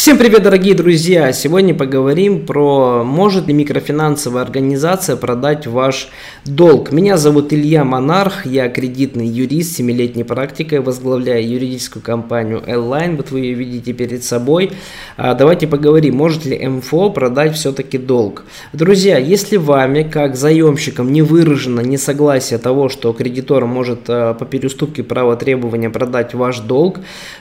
Всем привет, дорогие друзья! Сегодня поговорим про, может ли микрофинансовая организация продать ваш долг. Меня зовут Илья Монарх, я кредитный юрист с 7-летней практикой, возглавляю юридическую компанию L-Line, вот вы ее видите перед собой. А, давайте поговорим, может ли МФО продать все-таки долг. Друзья, если вами, как заемщикам, не выражено несогласие того, что кредитор может а, по переуступке права требования продать ваш долг,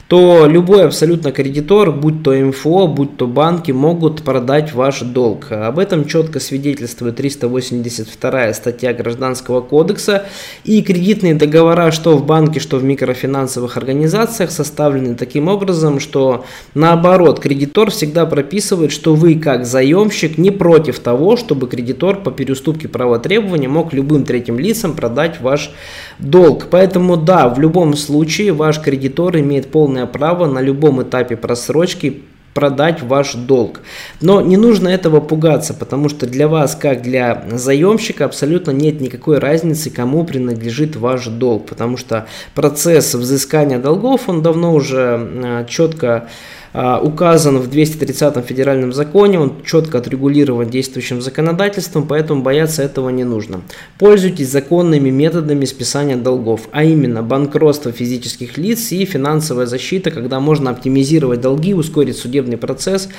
то любой абсолютно кредитор, будь то МФО, будь то банки, могут продать ваш долг. Об этом четко свидетельствует 382 статья Гражданского кодекса. И кредитные договора, что в банке, что в микрофинансовых организациях, составлены таким образом, что наоборот, кредитор всегда прописывает, что вы как заемщик не против того, чтобы кредитор по переуступке права требования мог любым третьим лицам продать ваш долг. Поэтому да, в любом случае ваш кредитор имеет полное право на любом этапе просрочки продать ваш долг. Но не нужно этого пугаться, потому что для вас, как для заемщика, абсолютно нет никакой разницы, кому принадлежит ваш долг, потому что процесс взыскания долгов, он давно уже э, четко указан в 230 федеральном законе, он четко отрегулирован действующим законодательством, поэтому бояться этого не нужно. Пользуйтесь законными методами списания долгов, а именно банкротство физических лиц и финансовая защита, когда можно оптимизировать долги, ускорить судебный процесс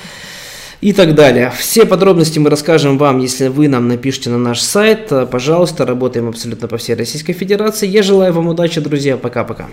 и так далее. Все подробности мы расскажем вам, если вы нам напишите на наш сайт. Пожалуйста, работаем абсолютно по всей Российской Федерации. Я желаю вам удачи, друзья. Пока-пока.